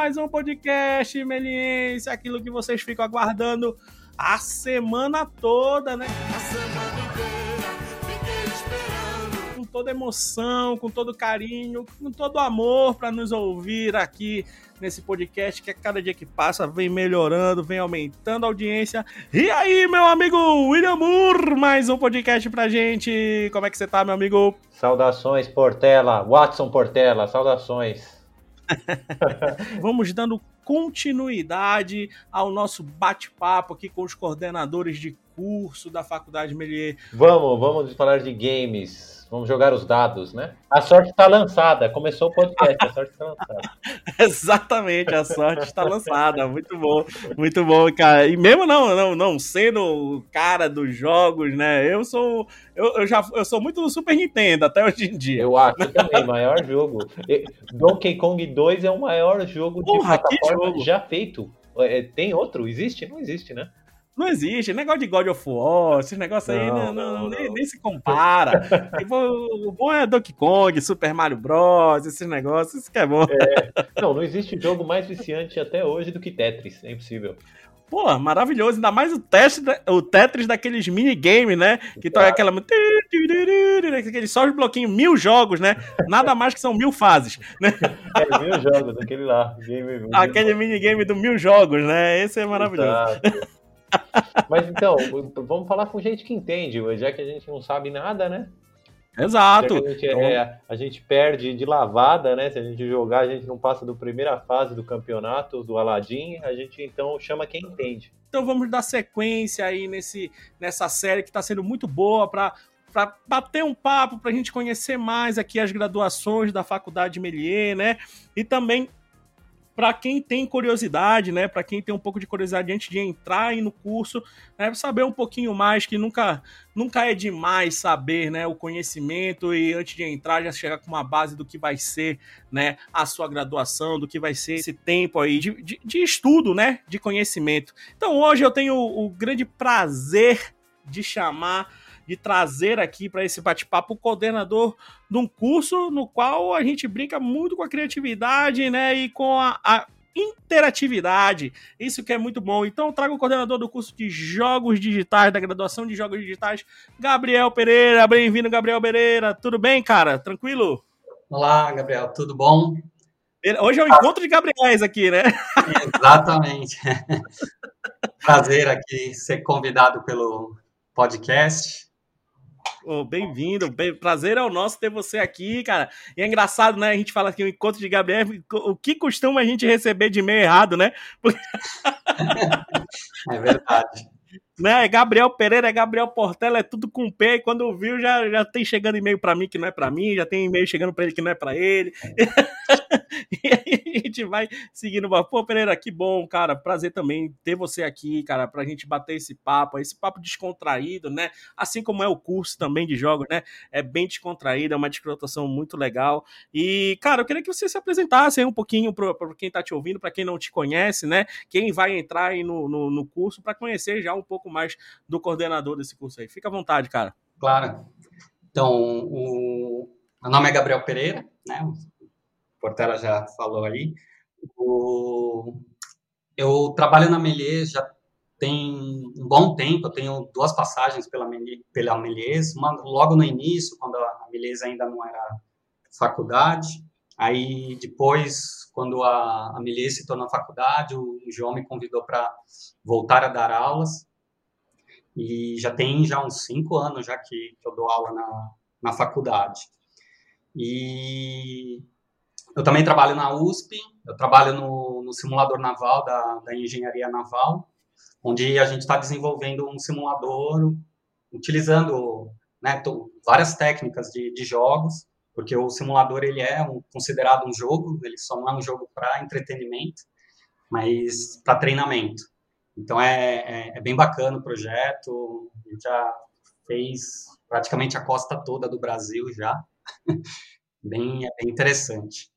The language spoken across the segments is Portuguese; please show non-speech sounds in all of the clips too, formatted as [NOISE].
mais um podcast meliense, aquilo que vocês ficam aguardando a semana toda, né? A semana inteira, fiquei esperando. Com toda emoção, com todo carinho, com todo amor para nos ouvir aqui nesse podcast que a cada dia que passa vem melhorando, vem aumentando a audiência. E aí, meu amigo William Moore, mais um podcast pra gente. Como é que você tá, meu amigo? Saudações, Portela. Watson Portela, saudações. [LAUGHS] Vamos dando continuidade ao nosso bate-papo aqui com os coordenadores de curso da Faculdade Melier. Vamos, vamos falar de games. Vamos jogar os dados, né? A sorte está lançada. Começou o podcast, a [LAUGHS] sorte está lançada. Exatamente, a sorte está lançada. Muito bom, muito bom, cara. E mesmo não, não, não sendo o cara dos jogos, né? Eu sou, eu, eu já, eu sou muito do Super Nintendo até hoje em dia. Eu acho também, maior jogo. Donkey Kong 2 é o maior jogo Porra, de plataforma jogo. já feito. É, tem outro? Existe? Não existe, né? Não existe. Negócio de God of War, esses negócios aí não, não, não, nem, nem, se compara. [LAUGHS] tipo, o bom é Donkey Kong, Super Mario Bros, esses negócios, isso que é bom. É. Não, não existe jogo mais viciante até hoje do que Tetris. É impossível. Pô, maravilhoso. Ainda mais o, teste, o Tetris daqueles minigames, né? Que toca aquela. Aquele só os bloquinhos, mil jogos, né? Nada mais que são mil fases. Né? [LAUGHS] É, mil jogos, aquele lá. Game, aquele minigame do mil jogos, né? Esse é maravilhoso. Exato. Mas então, vamos falar com gente que entende, já que a gente não sabe nada, né? Exato. A gente, então... é, a gente, perde de lavada, né? Se a gente jogar, a gente não passa da primeira fase do campeonato do Aladdin, a gente então chama quem entende. Então vamos dar sequência aí nesse, nessa série que está sendo muito boa para para bater um papo, para a gente conhecer mais aqui as graduações da Faculdade Melier, né? E também para quem tem curiosidade, né, para quem tem um pouco de curiosidade antes de entrar aí no curso, né, saber um pouquinho mais, que nunca, nunca é demais saber, né, o conhecimento e antes de entrar já chegar com uma base do que vai ser, né, a sua graduação, do que vai ser esse tempo aí de, de, de estudo, né, de conhecimento. Então hoje eu tenho o, grande prazer de chamar de trazer aqui para esse bate-papo o coordenador de um curso no qual a gente brinca muito com a criatividade, né, e com a, a interatividade. Isso que é muito bom. Então, trago o coordenador do curso de Jogos Digitais, da graduação de Jogos Digitais, Gabriel Pereira. Bem-vindo, Gabriel Pereira. Tudo bem, cara? Tranquilo? Olá, Gabriel. Tudo bom? Hoje é o um encontro de Gabriéis aqui, né? Exatamente. [LAUGHS] Prazer aqui ser convidado pelo podcast. Oh, Bem-vindo, bem, prazer é o nosso ter você aqui, cara. E é engraçado, né? A gente fala aqui o encontro de Gabriel, o que costuma a gente receber de meio errado, né? [LAUGHS] é verdade né? É Gabriel Pereira, é Gabriel Portela, é tudo com P. E quando viu, já, já tem chegando e-mail para mim que não é para mim, já tem e-mail chegando para ele que não é para ele. [LAUGHS] e aí a gente vai seguindo. Pô, Pereira, que bom, cara. Prazer também ter você aqui, cara, pra gente bater esse papo, esse papo descontraído, né? Assim como é o curso também de jogos, né? É bem descontraído, é uma descontração muito legal. E, cara, eu queria que você se apresentasse aí um pouquinho para quem tá te ouvindo, para quem não te conhece, né? Quem vai entrar aí no, no, no curso para conhecer já um pouco mais do coordenador desse curso aí. Fica à vontade, cara. Claro. Então, o meu nome é Gabriel Pereira, né? O Portela já falou aí. O... Eu trabalho na Melies já tem um bom tempo, eu tenho duas passagens pela, pela Melies, uma logo no início, quando a Melies ainda não era faculdade, aí depois, quando a, a Melies se tornou faculdade, o João me convidou para voltar a dar aulas, e já tem já uns cinco anos já que, que eu dou aula na, na faculdade. E eu também trabalho na USP, eu trabalho no, no simulador naval da, da engenharia naval, onde a gente está desenvolvendo um simulador utilizando né, várias técnicas de, de, jogos, porque o simulador ele é um, considerado um jogo, ele só não é um jogo para entretenimento, mas para treinamento. Então é, é, é, bem bacana o projeto, a gente já fez praticamente a costa toda do Brasil já, [LAUGHS] bem, é bem interessante.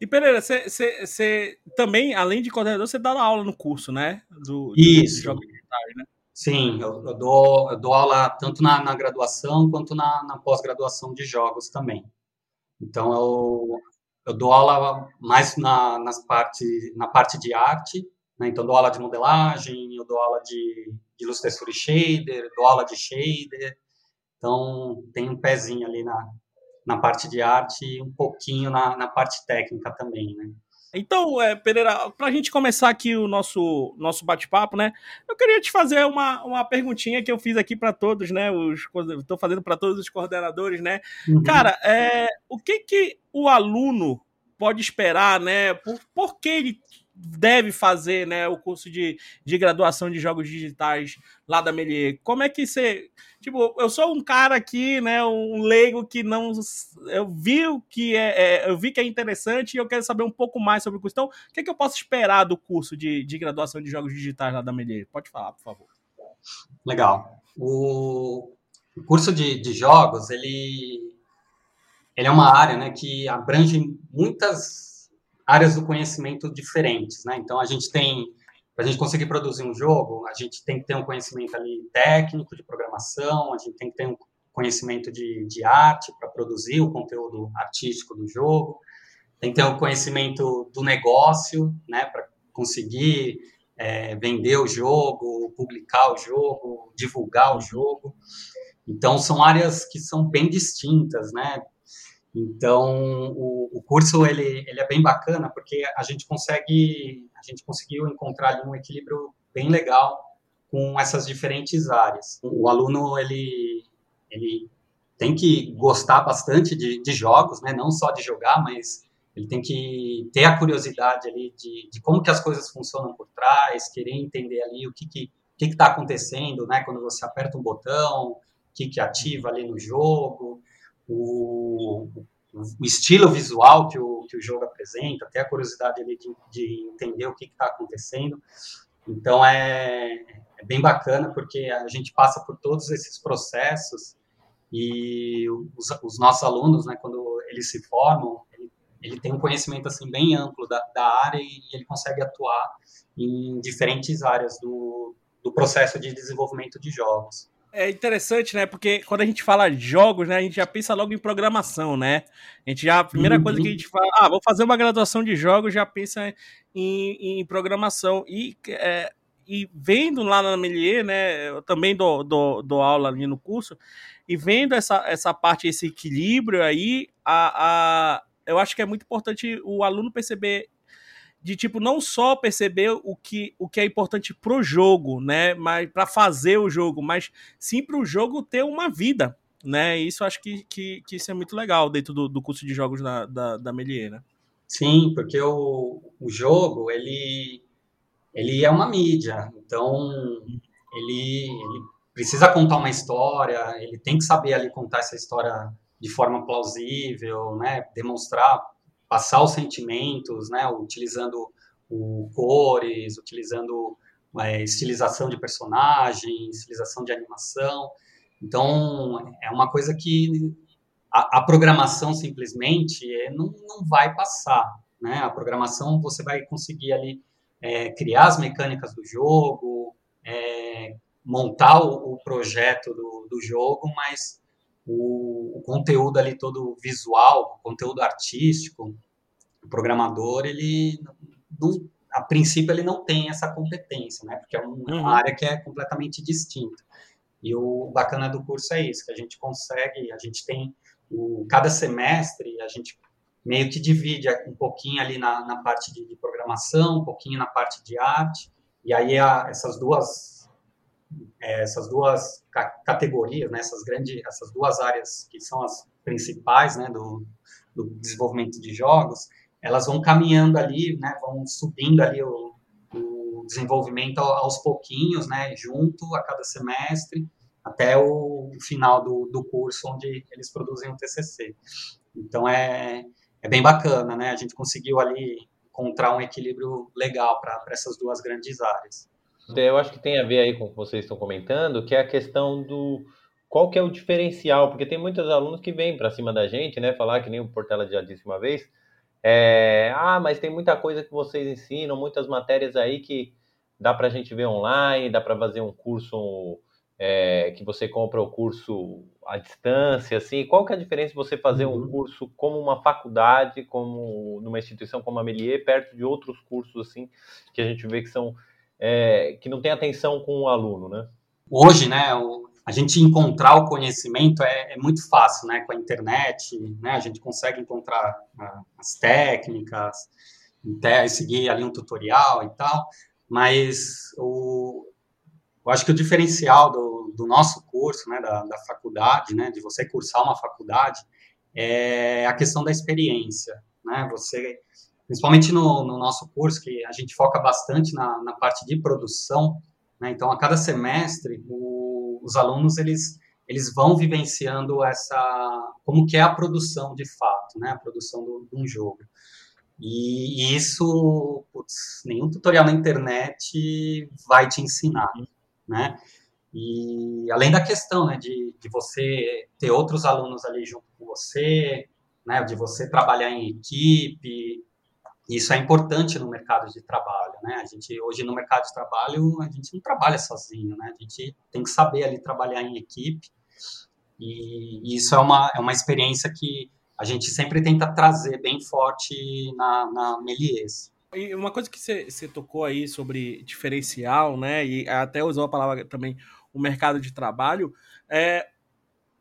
E Pereira, você também, além de coordenador, você dá aula no curso, né? Do, Isso. Digitais, né? Sim, eu, eu, dou, eu dou aula tanto na, na graduação quanto na, na pós-graduação de jogos também. Então, eu, eu dou aula mais na, nas parte, na parte de arte, né? então dou aula de modelagem, eu dou aula de, de luz, textura e shader, dou aula de shader, então tem um pezinho ali na, na parte de arte e um pouquinho na, na parte técnica também, né? Então, é, Pereira, para a gente começar aqui o nosso, nosso bate-papo, né? Eu queria te fazer uma, uma perguntinha que eu fiz aqui para todos, né? Estou fazendo para todos os coordenadores, né? Uhum. Cara, é, o que que o aluno pode esperar, né? Por, por que ele deve fazer né, o curso de, de graduação de jogos digitais lá da Melier. Como é que você. Tipo, eu sou um cara aqui, né? Um leigo que não. Eu vi que é, é, eu vi que é interessante e eu quero saber um pouco mais sobre o curso. Então, o que, é que eu posso esperar do curso de, de graduação de jogos digitais lá da Melier? Pode falar, por favor. Legal. O, o curso de, de jogos, ele, ele é uma área né, que abrange muitas áreas do conhecimento diferentes, né? Então a gente tem para a gente conseguir produzir um jogo, a gente tem que ter um conhecimento ali técnico de programação, a gente tem que ter um conhecimento de, de arte para produzir o conteúdo artístico do jogo, tem que ter um conhecimento do negócio, né, para conseguir é, vender o jogo, publicar o jogo, divulgar o jogo. Então são áreas que são bem distintas, né? Então, o, o, curso ele, ele é bem bacana porque a gente consegue, a gente conseguiu encontrar um equilíbrio bem legal com essas diferentes áreas. O aluno ele, ele tem que gostar bastante de, de jogos, né? Não só de jogar, mas ele tem que ter a curiosidade ali de, de como que as coisas funcionam por trás, querer entender ali o que que que está acontecendo, né? Quando você aperta um botão, o que que ativa ali no jogo o, o estilo visual que o, que o jogo apresenta, até a curiosidade ali de, de entender o que está acontecendo. Então é, é, bem bacana porque a gente passa por todos esses processos e os, os nossos alunos, né, quando eles se formam, ele, ele tem um conhecimento assim bem amplo da, da área e, ele consegue atuar em diferentes áreas do, do processo de desenvolvimento de jogos é interessante, né? Porque quando a gente fala de jogos, né, a gente já pensa logo em programação, né? A gente já a primeira uhum. coisa que a gente fala, ah, vou fazer uma graduação de jogos, já pensa em, em programação e é, e vendo lá na Melier, né? Eu também dou, dou, dou aula ali no curso e vendo essa, essa parte, esse equilíbrio aí, a, a, eu acho que é muito importante o aluno perceber de tipo não só perceber o que, o que é importante pro jogo, né, mas para fazer o jogo, mas sim para o jogo ter uma vida, né? Isso acho que, que, que isso é muito legal dentro do, do curso de jogos da, da, da Melier, né? Sim, porque o, o jogo ele ele é uma mídia, então ele, ele precisa contar uma história, ele tem que saber ali contar essa história de forma plausível, né? Demonstrar passar os sentimentos, né, utilizando o cores, utilizando é, estilização de personagem, estilização de animação. Então, é uma coisa que a, a programação simplesmente é, não, não vai passar. Né? A programação você vai conseguir ali é, criar as mecânicas do jogo, é, montar o, o projeto do, do, jogo, mas o, o, conteúdo ali todo visual, conteúdo artístico, o programador, ele não, a princípio ele não tem essa competência, né? Porque é uma uhum. área que é completamente distinta. E o bacana do curso é isso, que a gente consegue, a gente tem o, cada semestre, a gente meio que divide um pouquinho ali na, na parte de, de, programação, um pouquinho na parte de arte, e aí a, essas duas é, essas duas categorias, né, essas grandes, essas duas áreas que são as principais, né, do, do desenvolvimento de jogos, elas vão caminhando ali, né, vão subindo ali o, o desenvolvimento aos pouquinhos, né, junto a cada semestre, até o final do, do curso onde eles produzem o TCC. Então é, é bem bacana, né? A gente conseguiu ali encontrar um equilíbrio legal para essas duas grandes áreas. Eu acho que tem a ver aí com o que vocês estão comentando, que é a questão do qual que é o diferencial, porque tem muitos alunos que vêm para cima da gente, né? Falar que nem o Portela já disse uma vez, é, ah, mas tem muita coisa que vocês ensinam, muitas matérias aí que dá para a gente ver online, dá para fazer um curso é, que você compra o curso à distância, assim, qual que é a diferença de você fazer uhum. um curso como uma faculdade, como numa instituição como a Melier, perto de outros cursos, assim, que a gente vê que são, é, que não tem atenção com o aluno, né? Hoje, né, o, a gente encontrar o conhecimento é, é, muito fácil, né, com a internet, né, a gente consegue encontrar as técnicas, seguir ali um tutorial e tal, mas o, eu acho que o diferencial do, do nosso curso, né, da, da faculdade, né, de você cursar uma faculdade, é a questão da experiência, né, você, principalmente no, no nosso curso, que a gente foca bastante na, na parte de produção, né, então a cada semestre o, os alunos, eles, eles vão vivenciando essa, como que é a produção de fato, né, a produção de um jogo. E, e isso, putz, nenhum tutorial na internet vai te ensinar né? E além da questão, né, de, de você ter outros alunos ali junto com você, né, de você trabalhar em equipe, isso é importante no mercado de trabalho, né? A gente hoje no mercado de trabalho a gente não trabalha sozinho, né? A gente tem que saber ali trabalhar em equipe e isso é uma é uma experiência que a gente sempre tenta trazer bem forte na, na Melies. E uma coisa que você tocou aí sobre diferencial, né? E até usou a palavra também o mercado de trabalho. É,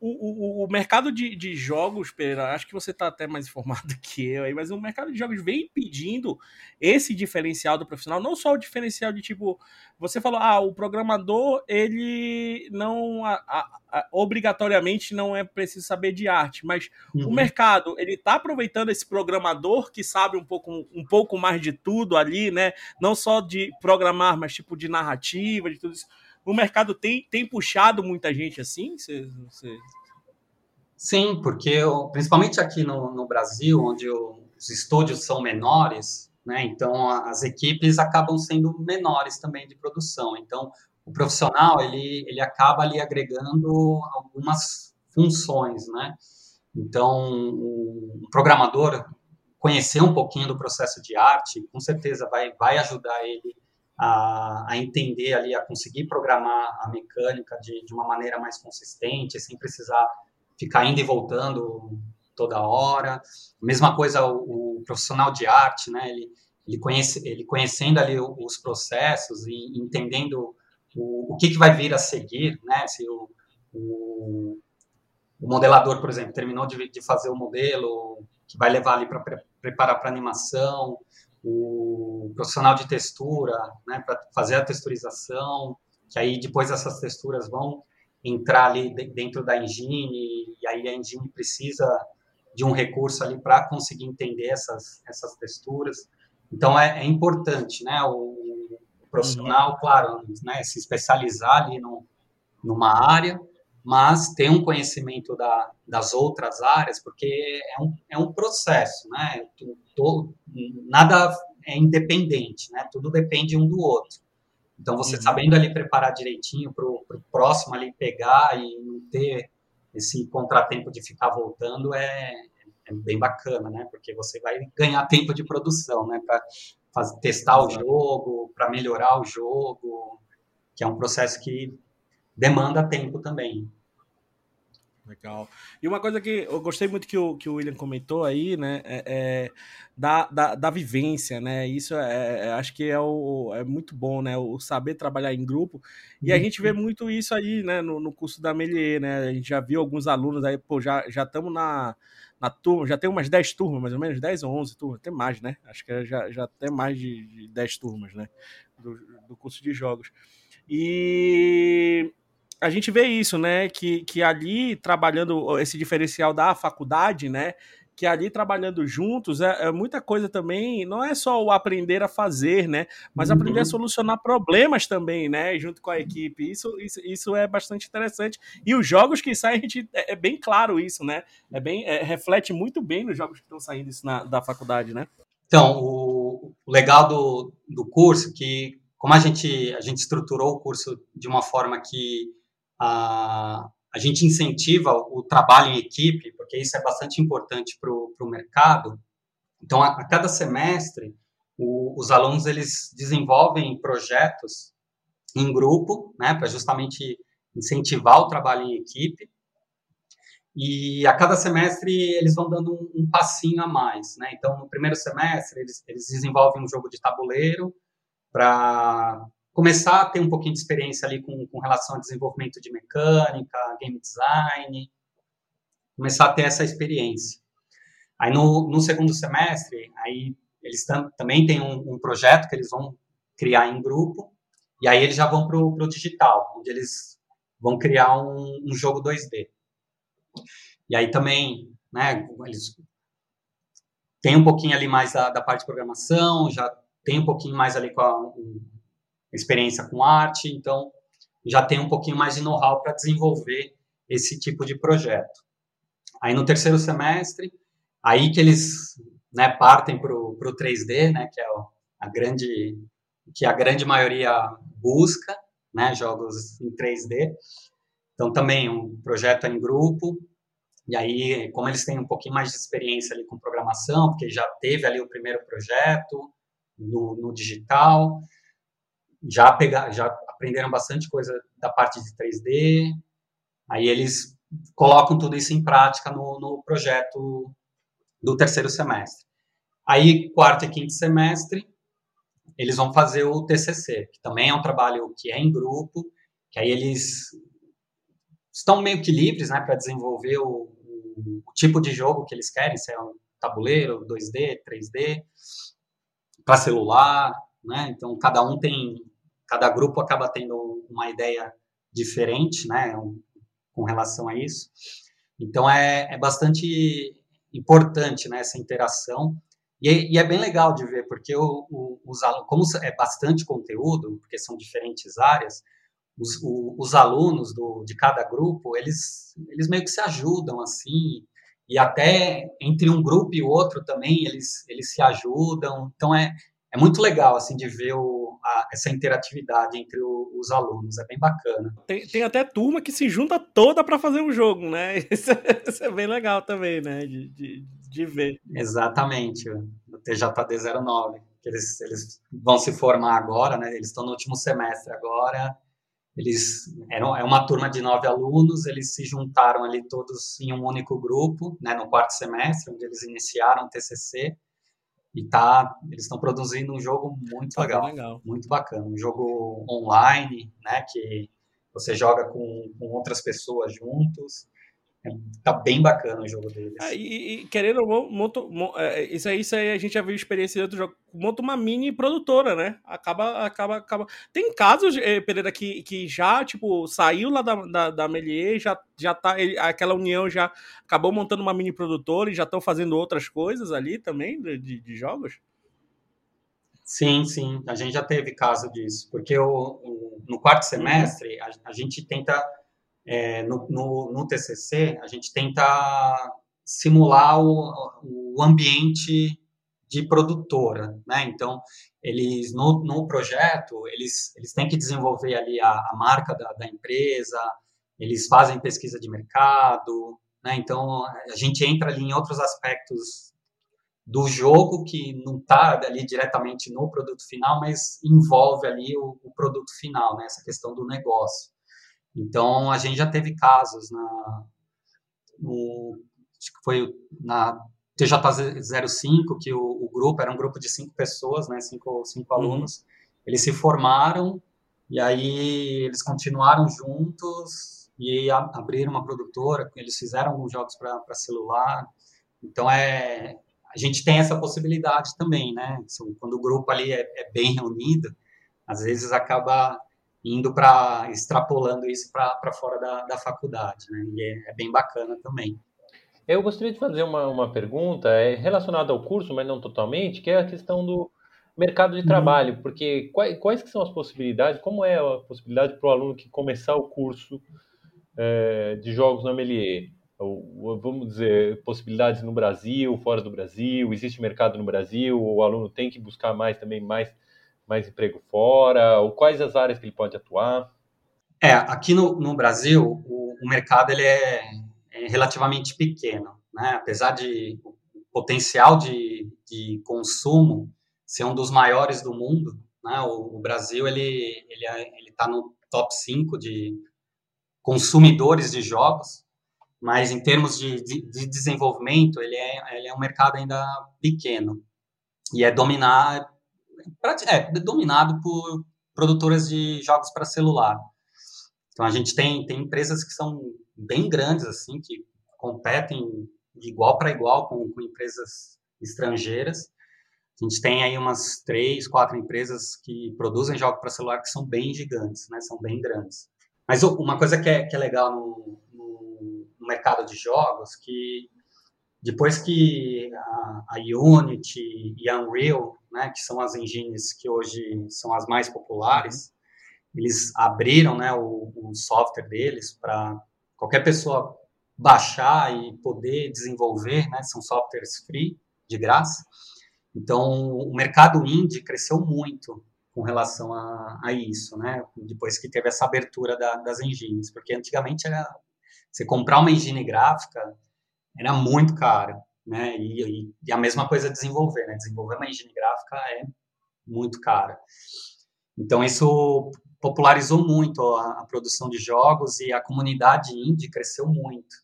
o, o, o, mercado de, de jogos, Pereira, acho que você está até mais [LAUGHS] informado que eu aí, mas o mercado de jogos vem pedindo esse diferencial do profissional, não só o diferencial de tipo, você falou, ah, o programador, ele não, a, a, a, obrigatoriamente não é preciso saber de arte, mas uhum. o mercado, ele está aproveitando esse programador que sabe um pouco, um pouco mais de tudo ali, né, não só de programar, mas tipo de narrativa, de tudo isso, o mercado tem, tem puxado muita gente assim? Cê, cê... Sim, porque principalmente aqui no, no Brasil, onde os estúdios são menores, né, então as equipes acabam sendo menores também de produção. Então, o profissional ele, ele acaba ali agregando algumas funções, né? Então, o programador conhecer um pouquinho do processo de arte, com certeza vai, vai ajudar ele a, a, entender ali, a conseguir programar a mecânica de, de uma maneira mais consistente, sem precisar ficar indo e voltando toda hora. Mesma coisa o, o profissional de arte, né? Ele, ele, conhece, ele conhecendo ali os processos e entendendo o, o que, que vai vir a seguir, né? Se o, o, o modelador, por exemplo, terminou de, de fazer o modelo que vai levar ali para pre, preparar para animação, o profissional de textura, né, para fazer a texturização, que aí depois essas texturas vão entrar ali dentro da engine, e aí a engine precisa de um recurso ali para conseguir entender essas, essas texturas. Então é, é importante, né, o, o profissional, uhum. claro, né, se especializar ali no, numa área, mas ter um conhecimento da, das outras áreas, porque é um, é um processo, né? Todo, nada é independente, né? Tudo depende um do outro. Então, você uhum. sabendo ali preparar direitinho para o próximo ali pegar e não ter esse contratempo de ficar voltando é, é bem bacana, né? Porque você vai ganhar tempo de produção, né? Para testar o jogo, para melhorar o jogo, que é um processo que demanda tempo também. Legal. E uma coisa que eu gostei muito que o, que o William comentou aí, né, é, é da, da, da, vivência, né, isso é, é, acho que é, o, é muito bom, né, o saber trabalhar em grupo, e a gente vê uhum. muito isso aí, né, no, no curso da Melier, né, a gente já viu alguns alunos aí, pô, já estamos na, na turma, já tem umas 10 turmas, mais ou menos, 10 ou 11 turmas, tem mais, né, acho que já, já tem mais de, de 10 turmas, né, do, do curso de jogos. E a gente vê isso, né? Que, que ali trabalhando esse diferencial da faculdade, né? Que ali trabalhando juntos é, é muita coisa também. Não é só o aprender a fazer, né? Mas uhum. aprender a solucionar problemas também, né? Junto com a equipe. Isso, isso, isso é bastante interessante. E os jogos que saem, a gente, é, é bem claro isso, né? É bem, é, reflete muito bem nos jogos que estão saindo isso na, da faculdade, né? Então, o, o legal do, do curso que como a gente a gente estruturou o curso de uma forma que a, a gente incentiva o trabalho em equipe, porque isso é bastante importante para o mercado. Então, a, a, cada semestre, o, os alunos eles desenvolvem projetos em grupo, né, para justamente incentivar o trabalho em equipe. E a cada semestre eles vão dando um, um passinho a mais, né? Então, no primeiro semestre eles, eles desenvolvem um jogo de tabuleiro para começar a ter um pouquinho de experiência ali com, com relação a desenvolvimento de mecânica, game design, começar a ter essa experiência. Aí no, no segundo semestre, aí eles tam, também têm um, um, projeto que eles vão criar em grupo, e aí eles já vão para o digital, onde eles vão criar um, um, jogo 2D. E aí também, né, eles têm um pouquinho ali mais da, da parte de programação, já tem um pouquinho mais ali com a um, experiência com arte, então já tem um pouquinho mais de know-how para desenvolver esse tipo de projeto. Aí no terceiro semestre, aí que eles né, partem para o 3D, né, que é a grande que a grande maioria busca, né, jogos em 3D. Então também um projeto em grupo. E aí, como eles têm um pouquinho mais de experiência ali com programação, porque já teve ali o primeiro projeto no, no digital, já pegar, já aprenderam bastante coisa da parte de 3D. Aí eles colocam tudo isso em prática no, no projeto do terceiro semestre. Aí, quarto e quinto semestre, eles vão fazer o TCC, que também é um trabalho que é em grupo, que aí eles estão meio que livres, né, para desenvolver o, o, o, tipo de jogo que eles querem, se é um tabuleiro, 2D, 3D, para celular, né? Então cada um tem, cada grupo acaba tendo uma ideia diferente, né, com relação a isso. Então é, é bastante importante, né, essa interação e, e, é bem legal de ver, porque o, o, os alunos, como é bastante conteúdo, porque são diferentes áreas, os, o, os alunos do, de cada grupo, eles, eles meio que se ajudam, assim, e até entre um grupo e outro também, eles, eles se ajudam. Então, é, é muito legal, assim, de ver o, a, essa interatividade entre o, os alunos, é bem bacana. Tem, tem até turma que se junta toda para fazer um jogo, né? [LAUGHS] Isso, é, isso, é bem legal também, né? De, de, de ver. Exatamente, o TJD 09. Eles, eles vão se formar agora, né? Eles estão no último semestre agora. Eles eram é uma turma de nove alunos. Eles se juntaram ali todos em um único grupo, né? No quarto semestre, onde eles iniciaram o TCC e tá, eles estão produzindo um jogo muito tá legal, legal, muito bacana, um jogo online, né, que você joga com, com outras pessoas juntos, Tá bem bacana o jogo deles. É, e, e, querendo ou não, monto, é, isso, aí, isso aí a gente já viu experiência de outro jogo. Monta uma mini produtora, né? Acaba, acaba, acaba. Tem casos, eh, Pereira, que, que já, tipo, saiu lá da, da, da Melier, já, já tá. Ele, aquela união já acabou montando uma mini produtora e já estão fazendo outras coisas ali também de, de, jogos? Sim, sim. A gente já teve caso disso. Porque o, o no quarto uhum. semestre, uhum. a, a gente tenta é, no, no, no, TCC, a gente tenta simular o, o ambiente de produtora, né? Então, eles no, no projeto eles, eles têm que desenvolver ali a, a marca da, da, empresa, eles fazem pesquisa de mercado, né? Então a gente entra ali em outros aspectos do jogo que não está ali diretamente no produto final, mas envolve ali o, o produto final, né? Essa questão do negócio. Então, a gente já teve casos na, no, acho que foi na TJ05, que o, o, grupo era um grupo de cinco pessoas, né, cinco, cinco uhum. alunos, eles se formaram e aí eles continuaram juntos e a, abriram uma produtora, eles fizeram alguns jogos para celular. Então, é, a gente tem essa possibilidade também, né? Quando o grupo ali é, é bem reunido, às vezes acaba indo para extrapolando isso para fora da, da faculdade, né? E é, é, bem bacana também. Eu gostaria de fazer uma, uma pergunta é relacionada ao curso, mas não totalmente, que é a questão do mercado de uhum. trabalho, porque quais, quais que são as possibilidades, como é a possibilidade para o aluno que começar o curso é, de jogos na Melier? Ou, vamos dizer, possibilidades no Brasil, fora do Brasil, existe mercado no Brasil, o aluno tem que buscar mais também mais mais emprego fora? Ou quais as áreas que ele pode atuar? É, aqui no, no Brasil, o, o mercado ele é, é, relativamente pequeno, né? Apesar de o potencial de, de consumo ser um dos maiores do mundo. Né? O, o Brasil ele ele é, ele está no top 5 de consumidores de jogos, mas em termos de, de, de, desenvolvimento ele é ele é um mercado ainda pequeno e é dominar é dominado por produtoras de jogos para celular. Então a gente tem, tem empresas que são bem grandes, assim, que competem de igual para igual com, com empresas estrangeiras. A gente tem aí umas três, quatro empresas que produzem jogos para celular que são bem gigantes, né? São bem grandes. Mas uma coisa que é, que é legal no, no, no mercado de jogos, que depois que a, a, Unity e a Unreal, né, que são as engines que hoje são as mais populares, eles abriram né, o, o software deles para qualquer pessoa baixar e poder desenvolver, né, são softwares free, de graça. Então, o mercado indie cresceu muito com relação a, a isso, né, depois que teve essa abertura da, das engines, porque antigamente era, você comprar uma engine gráfica era muito caro, né, e, e, a mesma coisa desenvolver, né, desenvolver uma engine gráfica é muito caro. Então, isso popularizou muito a, a, produção de jogos e a comunidade indie cresceu muito.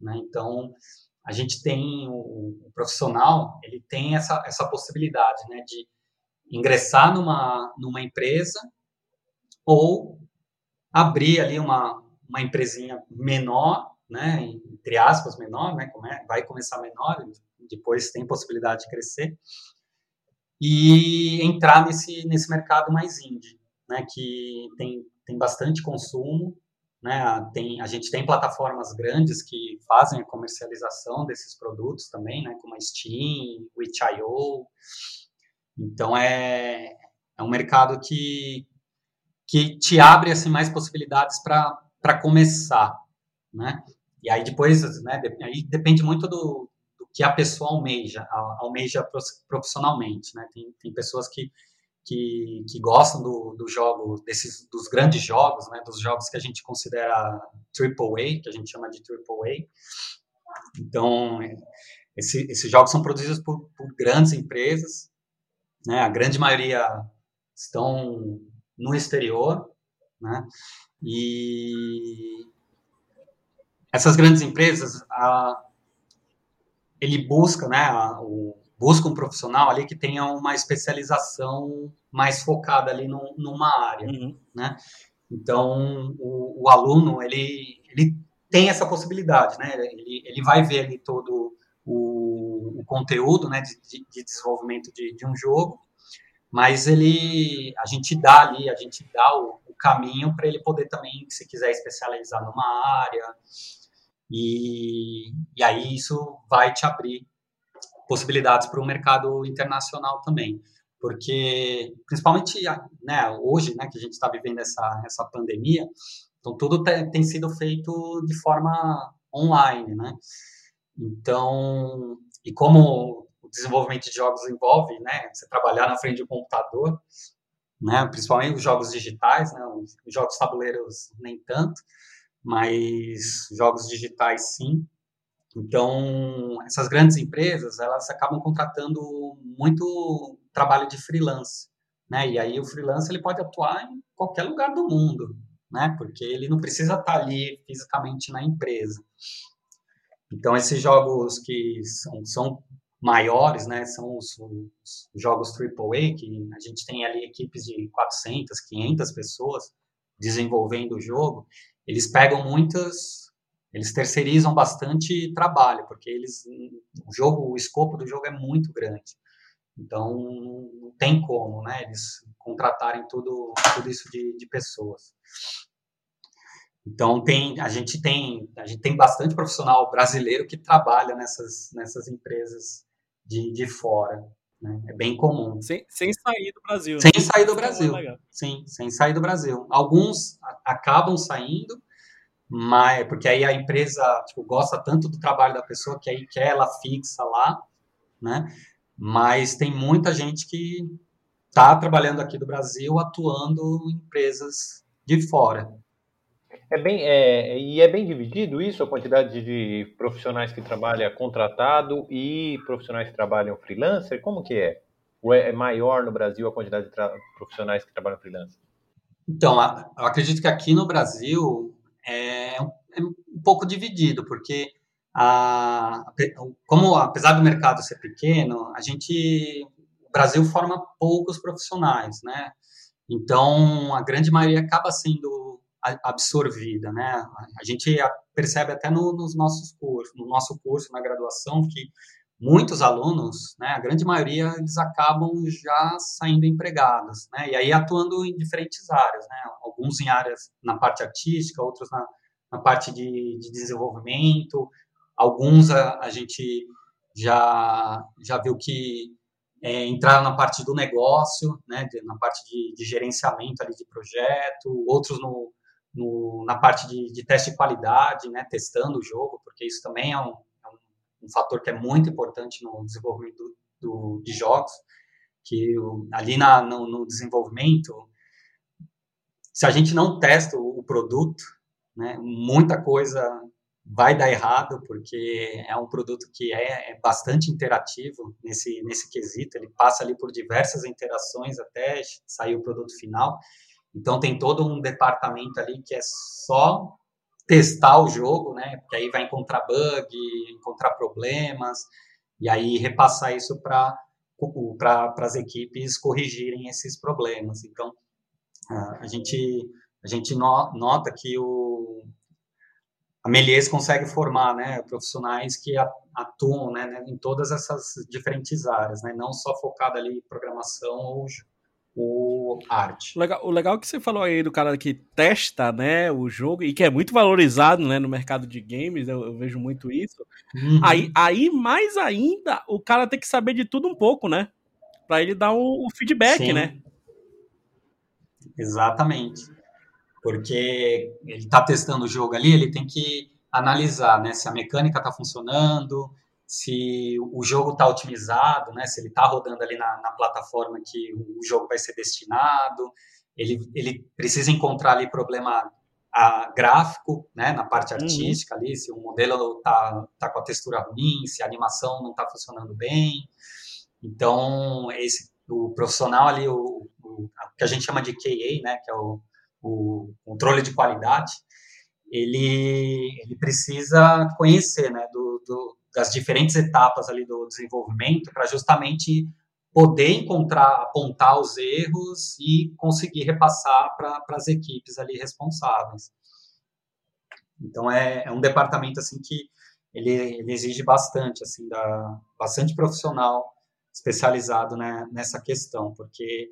Né? Então, a gente tem o, o, profissional, ele tem essa, essa possibilidade né, de ingressar numa, numa empresa ou abrir ali uma, uma empresinha menor, né, entre aspas, menor, né, é, vai começar menor, depois tem possibilidade de crescer, e entrar nesse, nesse mercado mais indie né, que tem, tem bastante consumo, né, tem, a gente tem plataformas grandes que fazem a comercialização desses produtos também, né, como a Steam, o. Itch.io, então é, é um mercado que, que te abre assim, mais possibilidades para começar, né, e aí depois, né, aí depende muito do, do que a pessoa almeja, almeja profissionalmente, né, tem, tem pessoas que que, que gostam do, do jogo, desses, dos grandes jogos, né, dos jogos que a gente considera AAA, que a gente chama de AAA. Então, esse, esses jogos são produzidos por, por grandes empresas, né, a grande maioria estão no exterior, né, e essas grandes empresas, a, ele busca, né, a, o, busca um profissional ali que tenha uma especialização mais focada ali no, numa área, uhum. né? Então, o, o, aluno, ele, ele tem essa possibilidade, né? Ele, ele vai ver ali todo o, o conteúdo, né, de, de desenvolvimento de, de, um jogo, mas ele, a gente dá ali, a gente dá o, o caminho para ele poder também, se quiser especializar numa área, e, e aí isso vai te abrir possibilidades para o mercado internacional também, porque principalmente né, hoje, né, que a gente está vivendo essa essa pandemia, então tudo te, tem sido feito de forma online, né? Então, e como o desenvolvimento de jogos envolve, né, você trabalhar na frente do computador, né, principalmente os jogos digitais, né, os jogos tabuleiros nem tanto, mas jogos digitais sim. Então, essas grandes empresas, elas acabam contratando muito trabalho de freelance, né? E aí o freelance ele pode atuar em qualquer lugar do mundo, né? Porque ele não precisa estar ali fisicamente na empresa. Então, esses jogos que são, são maiores, né? São os, os jogos AAA, que a gente tem ali equipes de 400, 500 pessoas desenvolvendo o jogo. Eles pegam muitas eles terceirizam bastante trabalho, porque eles o jogo, o escopo do jogo é muito grande. Então não tem como, né? Eles contratarem tudo, tudo isso de, de pessoas. Então tem, a gente tem, a gente tem bastante profissional brasileiro que trabalha nessas, nessas empresas de, de fora. Né? É bem comum. Sem, sem sair do Brasil. Sem né? sair do Brasil. Sim, sem sair do Brasil. Alguns acabam saindo, mas porque aí a empresa tipo, gosta tanto do trabalho da pessoa que aí quer ela fixa lá, né? Mas tem muita gente que está trabalhando aqui do Brasil, atuando em empresas de fora. É bem, é, e é bem dividido isso, a quantidade de profissionais que trabalham contratado e profissionais que trabalham freelancer? Como que é? Ou é, é maior no Brasil a quantidade de profissionais que trabalham freelance? Então, eu acredito que aqui no Brasil é, é um pouco dividido, porque a, como apesar do mercado ser pequeno, a gente o Brasil forma poucos profissionais, né? Então a grande maioria acaba sendo absorvida, né? A gente percebe até no, nos nossos cursos, no nosso curso na graduação que muitos alunos, né, a grande maioria, eles acabam já saindo empregados, né, e aí atuando em diferentes áreas, né, alguns em áreas na parte artística, outros na, na parte de, de desenvolvimento, alguns a, a, gente já, já viu que é, entraram na parte do negócio, né, na parte de, de, gerenciamento ali de projeto, outros no, no na parte de, de, teste de qualidade, né, testando o jogo, porque isso também é um, um fator que é muito importante no desenvolvimento do, do, de jogos, que ali na, no, no, desenvolvimento, se a gente não testa o, o produto, né, muita coisa vai dar errado, porque é um produto que é, é, bastante interativo nesse, nesse quesito, ele passa ali por diversas interações até sair o produto final. Então tem todo um departamento ali que é só testar o jogo, né? Porque aí vai encontrar bug, encontrar problemas, e aí repassar isso para para as equipes corrigirem esses problemas. Então, a gente a gente nota que o a Melies consegue formar, né, profissionais que atuam, né, em todas essas diferentes áreas, né, não só focado ali em programação ou o arte. O legal, o legal que você falou aí do cara que testa, né, o jogo e que é muito valorizado, né, no mercado de games, eu, eu vejo muito isso. Uhum. Aí, aí, mais ainda, o cara tem que saber de tudo um pouco, né, para ele dar o, o feedback, Sim. né? Exatamente. Porque ele está testando o jogo ali, ele tem que analisar, né, se a mecânica está funcionando, se o jogo está otimizado, né, se ele está rodando ali na, na, plataforma que o jogo vai ser destinado, ele, ele precisa encontrar ali problema a, gráfico, né, na parte uhum. artística uhum. ali, se o modelo está tá com a textura ruim, se a animação não está funcionando bem. Então, esse, o profissional ali, o, o, que a gente chama de QA, né, que é o, o controle de qualidade, ele, ele precisa conhecer, né, do, do das diferentes etapas ali do desenvolvimento para justamente poder encontrar, apontar os erros e conseguir repassar para as equipes ali responsáveis. Então é, é, um departamento assim que ele, ele, exige bastante assim da bastante profissional especializado né, nessa questão, porque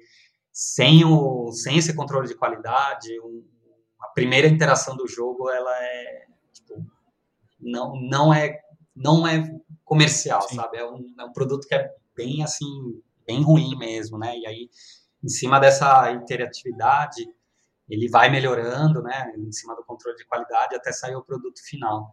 sem o sem esse controle de qualidade, um, a primeira interação do jogo ela é tipo, não não é não é comercial, Sim. sabe? É um, é um produto que é bem assim, bem ruim mesmo, né? E aí, em cima dessa interatividade, ele vai melhorando, né? Em cima do controle de qualidade até sair o produto final.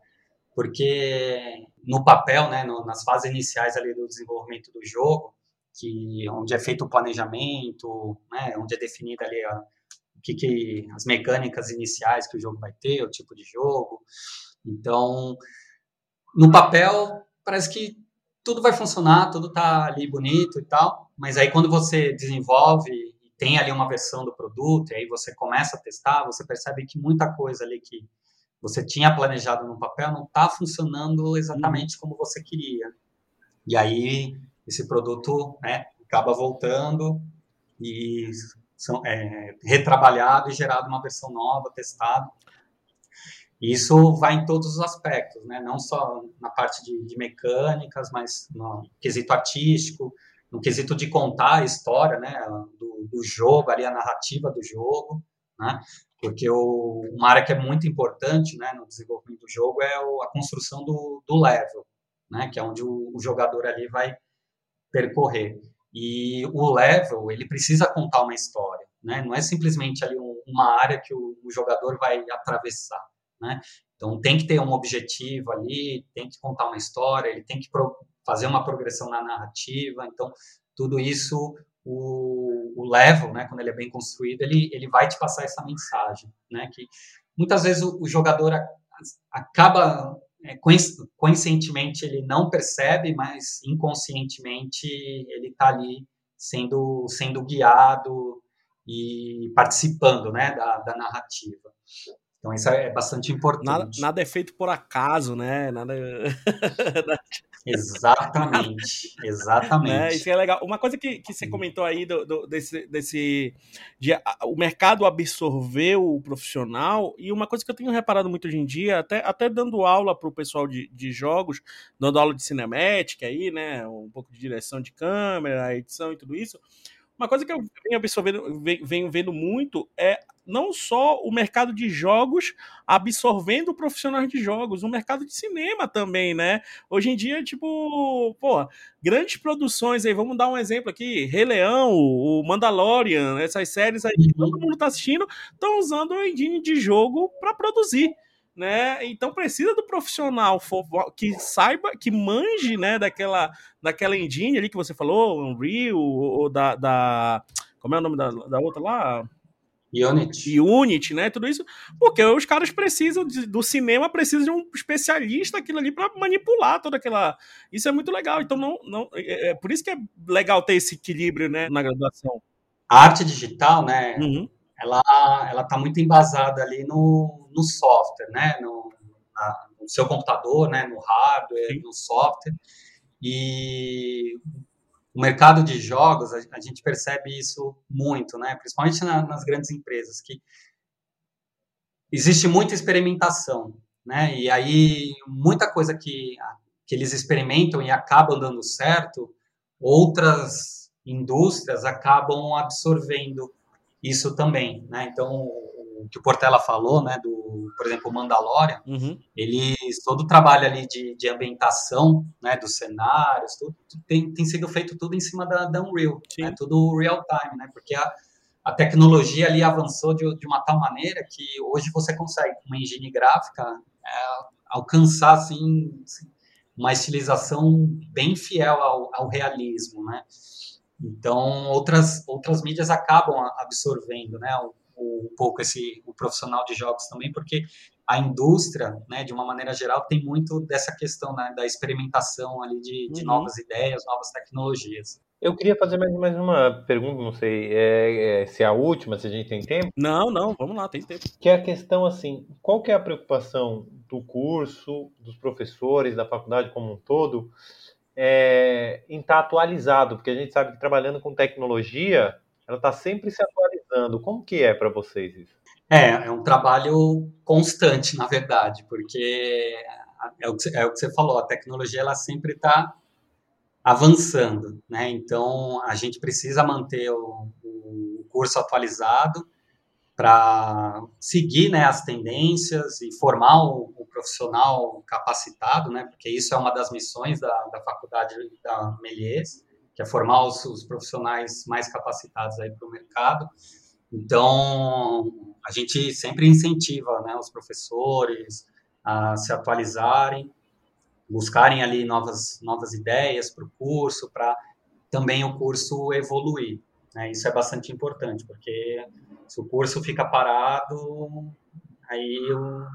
Porque no papel, né, no, nas fases iniciais ali do desenvolvimento do jogo, que onde é feito o planejamento, né, onde é definida ali a, o que, que as mecânicas iniciais que o jogo vai ter, o tipo de jogo. Então, no papel parece que tudo vai funcionar, tudo tá ali bonito e tal, mas aí quando você desenvolve e tem ali uma versão do produto, e aí você começa a testar, você percebe que muita coisa ali que você tinha planejado no papel não está funcionando exatamente como você queria. E aí esse produto né, acaba voltando e são, é, retrabalhado e gerado uma versão nova, testado. Isso vai em todos os aspectos, né? não só na parte de, de, mecânicas, mas no quesito artístico, no quesito de contar a história né? do, do jogo, ali a narrativa do jogo, né? porque o, uma área que é muito importante né, no desenvolvimento do jogo é o, a construção do, do level, né? que é onde o, o jogador ali vai percorrer. E o level, ele precisa contar uma história, né? não é simplesmente ali um, uma área que o, o jogador vai atravessar né? Então tem que ter um objetivo ali, tem que contar uma história, ele tem que fazer uma progressão na narrativa. Então tudo isso o, o level, né, quando ele é bem construído, ele, ele vai te passar essa mensagem, né, que muitas vezes o, o jogador a, acaba é, conscientemente ele não percebe, mas inconscientemente ele está ali sendo, sendo guiado e participando né, da, da narrativa. Então isso é bastante importante. Nada, nada é feito por acaso, né? Nada... exatamente, [LAUGHS] exatamente. Né? Isso é legal. Uma coisa que, que você comentou aí do, do desse, desse de, o mercado absorver o profissional e uma coisa que eu tenho reparado muito hoje em dia, até, até dando aula para o pessoal de, de jogos, dando aula de cinemática aí, né? Um pouco de direção de câmera, edição e tudo isso uma coisa que eu venho absorvendo, venho vendo muito é não só o mercado de jogos absorvendo profissionais de jogos, o mercado de cinema também, né? Hoje em dia, tipo, pô, grandes produções aí, vamos dar um exemplo aqui, Rei Leão, o Mandalorian, essas séries aí que todo uhum. mundo tá assistindo, estão usando o engine de jogo para produzir né? Então precisa do profissional que saiba, que manje, né, daquela, daquela engine ali que você falou, Unreal, ou da, da como é o nome da, da outra lá? Unity. Unity, né? Tudo isso, porque os caras precisam de, do cinema, precisam de um especialista aquilo ali para manipular toda aquela. Isso é muito legal. Então, não, não é, é, por isso que é legal ter esse equilíbrio, né, na graduação. A arte digital, né? Uhum ela ela está muito embasada ali no, no software, né? No, na, no seu computador, né? No hardware, Sim. no software. E o mercado de jogos, a, a gente percebe isso muito, né? Principalmente na, nas grandes empresas, que existe muita experimentação, né? E aí muita coisa que que eles experimentam e acabam dando certo, outras indústrias acabam absorvendo isso também, né? Então, o que o Portela falou, né, do, por exemplo, Mandalorian, uhum. eles, todo o trabalho ali de, de ambientação, né, dos cenários, tudo, tem, tem sido feito tudo em cima da, da Unreal, né, tudo real time, né, porque a, a tecnologia ali avançou de, de uma tal maneira que hoje você consegue, com uma engine gráfica, é, alcançar, assim, uma estilização bem fiel ao, ao realismo, né, então, outras, outras mídias acabam absorvendo, né, um, um pouco esse o profissional de jogos também, porque a indústria, né, de uma maneira geral, tem muito dessa questão né, da experimentação ali de, de uhum. novas ideias, novas tecnologias. Eu queria fazer mais, mais uma pergunta, não sei é, é, se é a última, se a gente tem tempo. Não, não, vamos lá, tem tempo. Que é a questão assim, qual que é a preocupação do curso, dos professores, da faculdade como um todo, é, em estar tá atualizado, porque a gente sabe que trabalhando com tecnologia, ela está sempre se atualizando. Como que é para vocês isso? É, é um trabalho constante, na verdade, porque é o que, é o que você falou, a tecnologia ela sempre está avançando, né? Então a gente precisa manter o, o curso atualizado para seguir né, as tendências e formar o, o, profissional capacitado, né, porque isso é uma das missões da, da faculdade da Melies, que é formar os, os profissionais mais capacitados para o mercado. Então, a gente sempre incentiva né, os professores a se atualizarem, buscarem ali novas, novas ideias para o curso, para também o curso evoluir. Né? Isso é bastante importante, porque se o curso fica parado, aí o,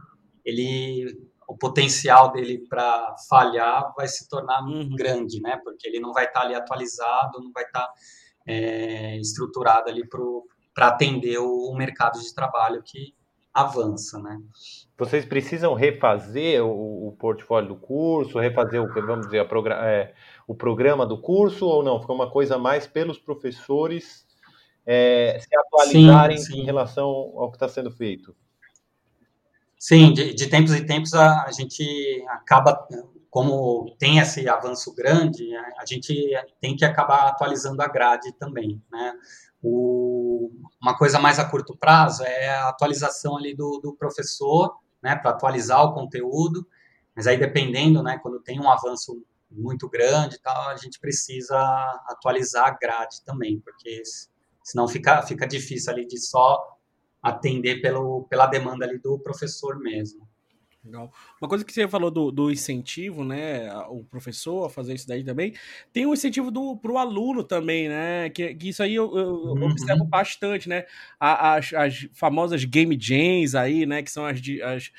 ele, o potencial dele para falhar vai se tornar uhum. grande, né? Porque ele não vai estar tá ali atualizado, não vai estar tá, é, estruturado ali para atender o, o mercado de trabalho que avança, né? Vocês precisam refazer o, o, portfólio do curso, refazer o vamos dizer, é, o programa do curso ou não? Fica uma coisa mais pelos professores é, se atualizarem sim, sim. em relação ao que está sendo feito? Sim, de, de tempos em tempos a, a, gente acaba, como tem esse avanço grande, a, a, gente tem que acabar atualizando a grade também, né? O, uma coisa mais a curto prazo é a atualização ali do, do professor, né, para atualizar o conteúdo, mas aí dependendo, né, quando tem um avanço muito grande tal, a gente precisa atualizar a grade também, porque senão fica, fica difícil ali de só atender pelo, pela demanda ali do professor mesmo. Legal. Uma coisa que você falou do, do, incentivo, né? O professor a fazer isso daí também. Tem um incentivo do, pro aluno também, né? Que, que isso aí eu, eu uhum. observo bastante, né? As, as famosas game jams aí, né? Que são as, as,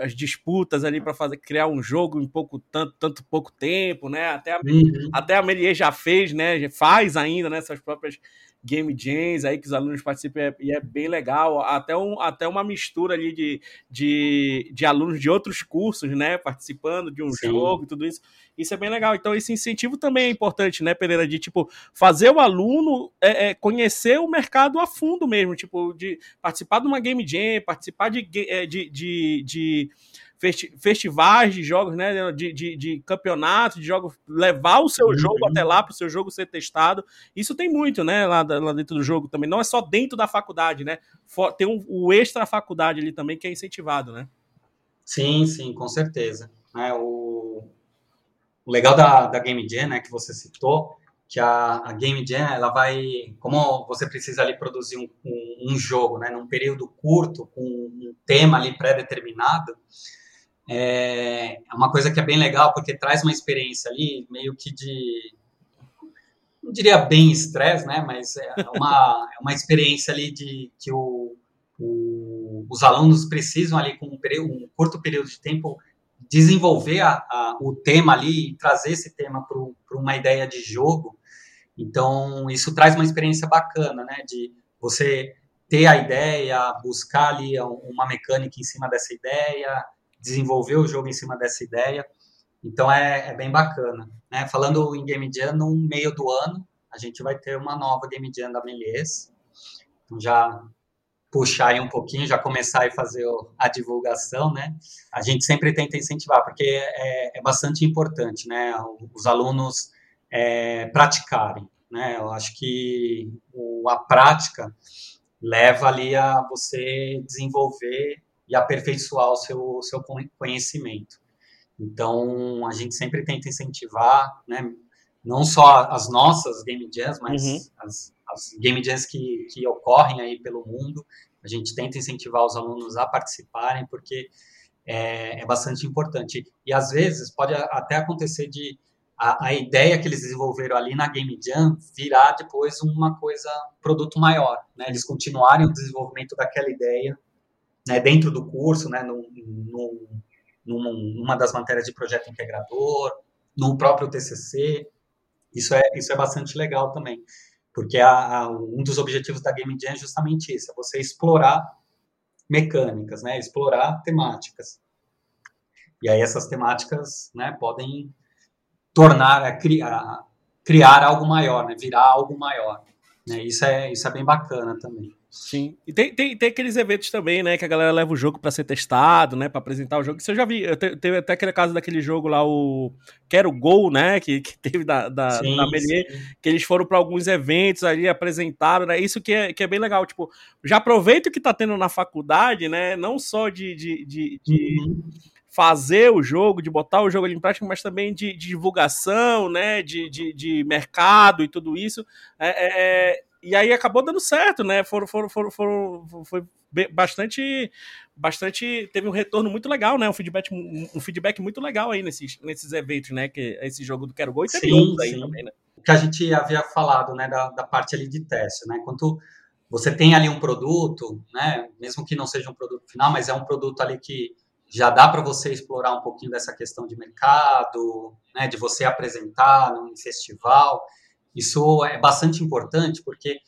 as disputas ali para fazer criar um jogo em pouco tanto, tanto pouco tempo, né? Até a, uhum. até a Melier já fez, né? Faz ainda, né? Essas próprias game jams aí que os alunos participam e é bem legal. Até, um, até uma mistura ali de, de, de alunos de outros cursos, né? Participando de um Sim. jogo e tudo isso. Isso é bem legal. Então, esse incentivo também é importante, né, Pereira? De tipo, fazer o aluno é, é, conhecer o mercado a fundo mesmo, tipo, de participar de uma game jam, participar de, é, de, de, de festi festivais de jogos, né? De, de, de campeonato, de jogos, levar o seu uhum. jogo até lá para o seu jogo ser testado. Isso tem muito, né? Lá, lá, dentro do jogo também. Não é só dentro da faculdade, né? Tem um, o extra faculdade ali também que é incentivado, né? Sim, sim, com certeza. É, o, o legal da, da Game Jam, né, que você citou, que a, a, Game Jam, ela vai, como você precisa ali produzir um, um, um jogo, né, num período curto, com um tema ali pré-determinado, é, é uma coisa que é bem legal, porque traz uma experiência ali, meio que de. Não diria bem estresse, né? Mas é uma, [LAUGHS] é uma experiência ali de que o, o, os alunos precisam ali, com um, um curto período de tempo, desenvolver a, a, o tema ali e trazer esse tema para uma ideia de jogo. Então, isso traz uma experiência bacana, né? De você ter a ideia, buscar ali uma mecânica em cima dessa ideia, desenvolver o jogo em cima dessa ideia. Então é, é bem bacana. Né? Falando em Game Jam, no meio do ano, a gente vai ter uma nova Game Jam da Melies. Então já puxar aí um pouquinho, já começar a fazer a divulgação, né? A gente sempre tenta incentivar, porque é, é bastante importante, né? Os alunos é, praticarem, né? Eu acho que o, a prática leva ali a você desenvolver e aperfeiçoar o seu, seu conhecimento. Então, a gente sempre tenta incentivar, né, não só as nossas game jams, mas uhum. as, as, game jams que, que ocorrem aí pelo mundo. A gente tenta incentivar os alunos a participarem, porque é, é bastante importante. E, às vezes, pode até acontecer de a, a, ideia que eles desenvolveram ali na Game Jam virar depois uma coisa, produto maior, né? Eles continuarem o desenvolvimento daquela ideia né, dentro do curso, né, numa, numa das matérias de projeto integrador, no próprio TCC. Isso é, isso é bastante legal também, porque a, a, um dos objetivos da Game Jam é justamente isso, é você explorar mecânicas, né, explorar temáticas. E aí essas temáticas né, podem tornar, a, criar, criar algo maior, né, virar algo maior. Né, isso, é, isso é bem bacana também. Sim. E tem, tem, tem aqueles eventos também, né? Que a galera leva o jogo para ser testado, né? Para apresentar o jogo. Isso eu já vi. Eu te, teve até aquele caso daquele jogo lá, o Quero Gol, né? Que, que teve da, da, sim, da Melier, que eles foram para alguns eventos ali, apresentaram, né? Isso que é, que é bem legal. Tipo, já aproveita o que tá tendo na faculdade, né? Não só de, de, de, de uhum. fazer o jogo, de botar o jogo ali em prática, mas também de, de divulgação, né? De, de, mercado e tudo isso. É, é, e aí acabou dando certo, né? Foram, foram, foram, foram foi bastante, bastante, teve um retorno muito legal, né? Um feedback, um feedback muito legal aí nesses, nesses eventos, né? Que esse jogo do Quero Gol e teve sim, aí sim. também, né? O que a gente havia falado, né? Da, da parte ali de teste, né? Quanto você tem ali um produto, né? Mesmo que não seja um produto final, mas é um produto ali que já dá para você explorar um pouquinho dessa questão de mercado, né? De você apresentar num festival. Isso é bastante importante porque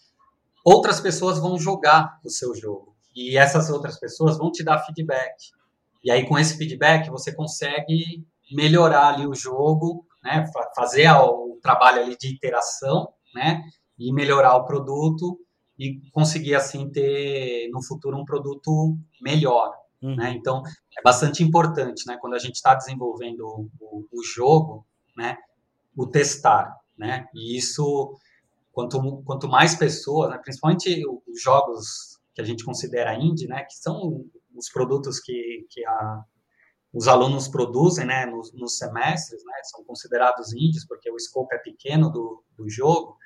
outras pessoas vão jogar o seu jogo e essas outras pessoas vão te dar feedback. E aí, com esse feedback, você consegue melhorar ali o jogo, né? fazer o trabalho ali de interação, né? E melhorar o produto e conseguir, assim, ter no futuro um produto melhor. Uhum. Né? Então, é bastante importante, né? Quando a gente está desenvolvendo o, o, jogo, né? O testar né? E isso, quanto, quanto mais pessoas, né, principalmente os jogos que a gente considera indie, né, que são os produtos que, que a, os alunos produzem né, nos, nos, semestres, né, são considerados indies porque o escopo é pequeno do, do jogo,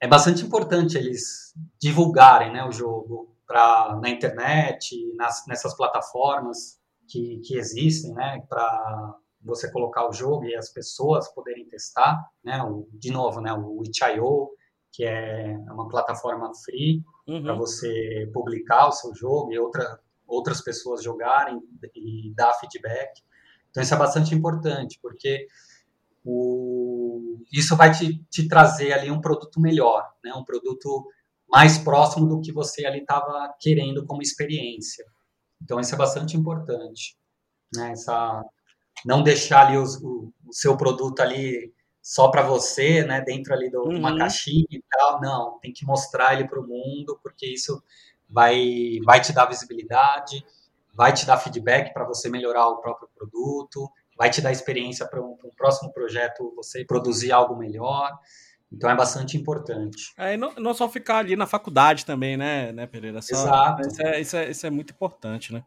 é bastante importante eles divulgarem né, o jogo pra, na internet, nas, nessas plataformas que, que existem, né, para você colocar o jogo e as pessoas poderem testar, né, o, de novo, né, o itch.io, que é uma plataforma free uhum. para você publicar o seu jogo e outra, outras pessoas jogarem e dar feedback. Então isso é bastante importante, porque o, isso vai te, te trazer ali um produto melhor, né, um produto mais próximo do que você ali estava querendo como experiência. Então isso é bastante importante, né? Essa não deixar ali os, o, o, seu produto ali só para você, né? Dentro ali de uma uhum. caixinha e tal. Não, tem que mostrar ele para o mundo, porque isso vai vai te dar visibilidade, vai te dar feedback para você melhorar o próprio produto, vai te dar experiência para um, um próximo projeto você produzir algo melhor. Então é bastante importante. É, não, não só ficar ali na faculdade também, né, né Pereira? Só, Exato. Isso é, isso, é, isso é muito importante, né?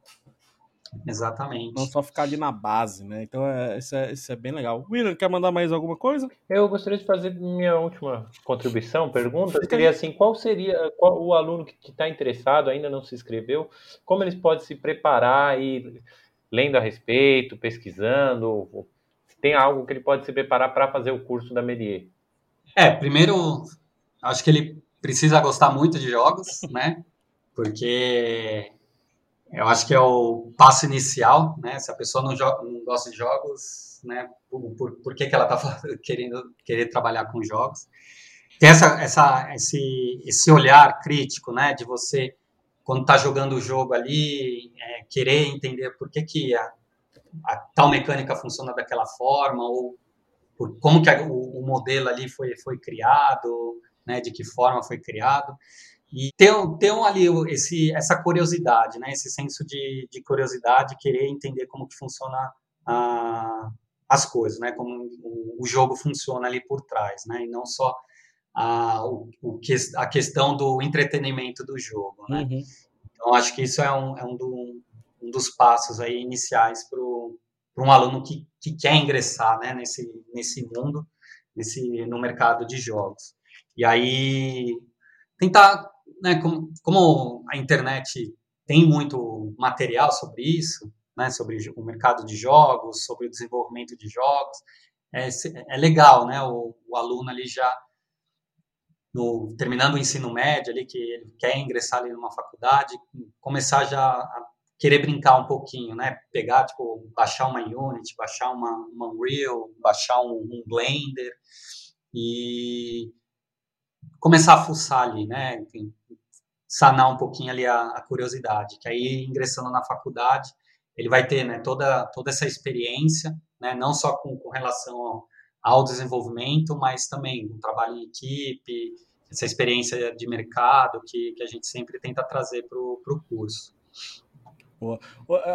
Exatamente. Não só ficar ali na base, né? Então é, isso, é, isso é bem legal. William, quer mandar mais alguma coisa? Eu gostaria de fazer minha última contribuição, pergunta. Seria assim, qual seria qual, o aluno que está interessado, ainda não se inscreveu, como eles podem se preparar e lendo a respeito, pesquisando, tem algo que ele pode se preparar para fazer o curso da Melier? É, primeiro, acho que ele precisa gostar muito de jogos, né? Porque eu acho que é o passo inicial, né? Se a pessoa não, joga, não gosta de jogos, né? Por, por, por que, que ela [LAUGHS] está querendo querer trabalhar com jogos? Tem essa, essa, esse, esse olhar crítico, né? De você, quando está jogando o jogo ali, é, querer entender por que, que a, a tal mecânica funciona daquela forma, ou por como que o, o, modelo ali foi, foi criado, né, de que forma foi criado, e ter, ter ali esse, essa curiosidade, né, esse senso de, de curiosidade, querer entender como que funciona a, as coisas, né, como o, o, jogo funciona ali por trás, né, e não só a, o, o que, a questão do entretenimento do jogo, né. Uhum. Então, acho que isso é um, é um, do, um dos passos aí iniciais para um aluno que, que quer ingressar né, nesse, nesse mundo, nesse, no mercado de jogos. E aí, tentar, né, como, como a internet tem muito material sobre isso, né, sobre o mercado de jogos, sobre o desenvolvimento de jogos, é, é legal, né, o, o aluno ali já no, terminando o ensino médio ali, que ele quer ingressar ali numa faculdade, começar já a querer brincar um pouquinho, né? Pegar, tipo, baixar uma Unity, baixar uma, uma Unreal, baixar um, um Blender e começar a fuçar ali, né? Sanar um pouquinho ali a, a, curiosidade, que aí ingressando na faculdade ele vai ter, né, toda, toda essa experiência, né, não só com, com relação ao, ao desenvolvimento, mas também o trabalho em equipe, essa experiência de mercado que, que a gente sempre tenta trazer para o curso. Boa.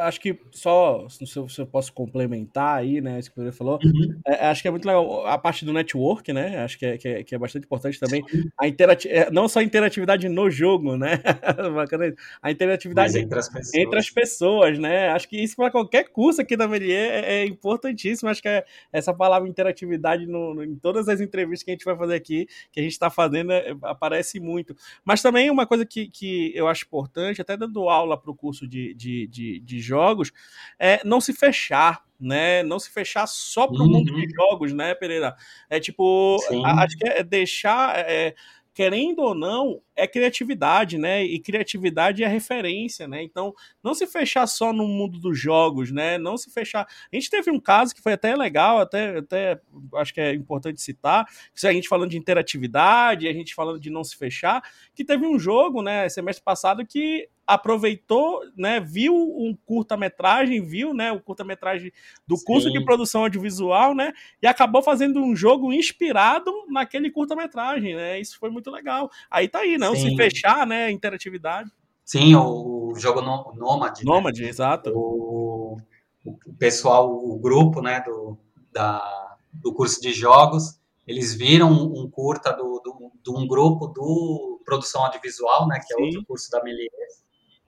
Acho que só, não sei se eu posso complementar aí, né, isso que você falou, uhum. é, acho que é muito legal a parte do network, né, acho que é, que é, que é bastante importante também, a interati é, não só a interatividade no jogo, né, [LAUGHS] a interatividade entre as, entre as, pessoas, né, acho que isso para qualquer curso aqui da Melier é, é, importantíssimo, acho que é essa palavra interatividade no, no, em todas as entrevistas que a gente vai fazer aqui, que a gente está fazendo, é, aparece muito, mas também uma coisa que, que eu acho importante, até dando aula para o curso de, de de, de, de jogos, é não se fechar, né? Não se fechar só para o uhum. mundo de jogos, né, Pereira? É tipo, acho que é deixar. É, querendo ou não, é criatividade, né? E criatividade é referência, né? Então, não se fechar só no mundo dos jogos, né? Não se fechar. A gente teve um caso que foi até legal, até, até acho que é importante citar, se a gente falando de interatividade, a gente falando de não se fechar, que teve um jogo, né, semestre passado que aproveitou, né, viu um curta-metragem, viu, né, o curta-metragem do curso Sim. de produção audiovisual, né, e acabou fazendo um jogo inspirado naquele curta-metragem, né? Isso foi muito legal. Aí tá aí, não Sim. se fechar, né, interatividade. Sim, o jogo Nômade. Nômade, né? exato. O, o, pessoal, o grupo, né, do, da, do curso de jogos, eles viram um curta do, do, de um grupo do produção audiovisual, né, que é Sim. outro curso da Melies.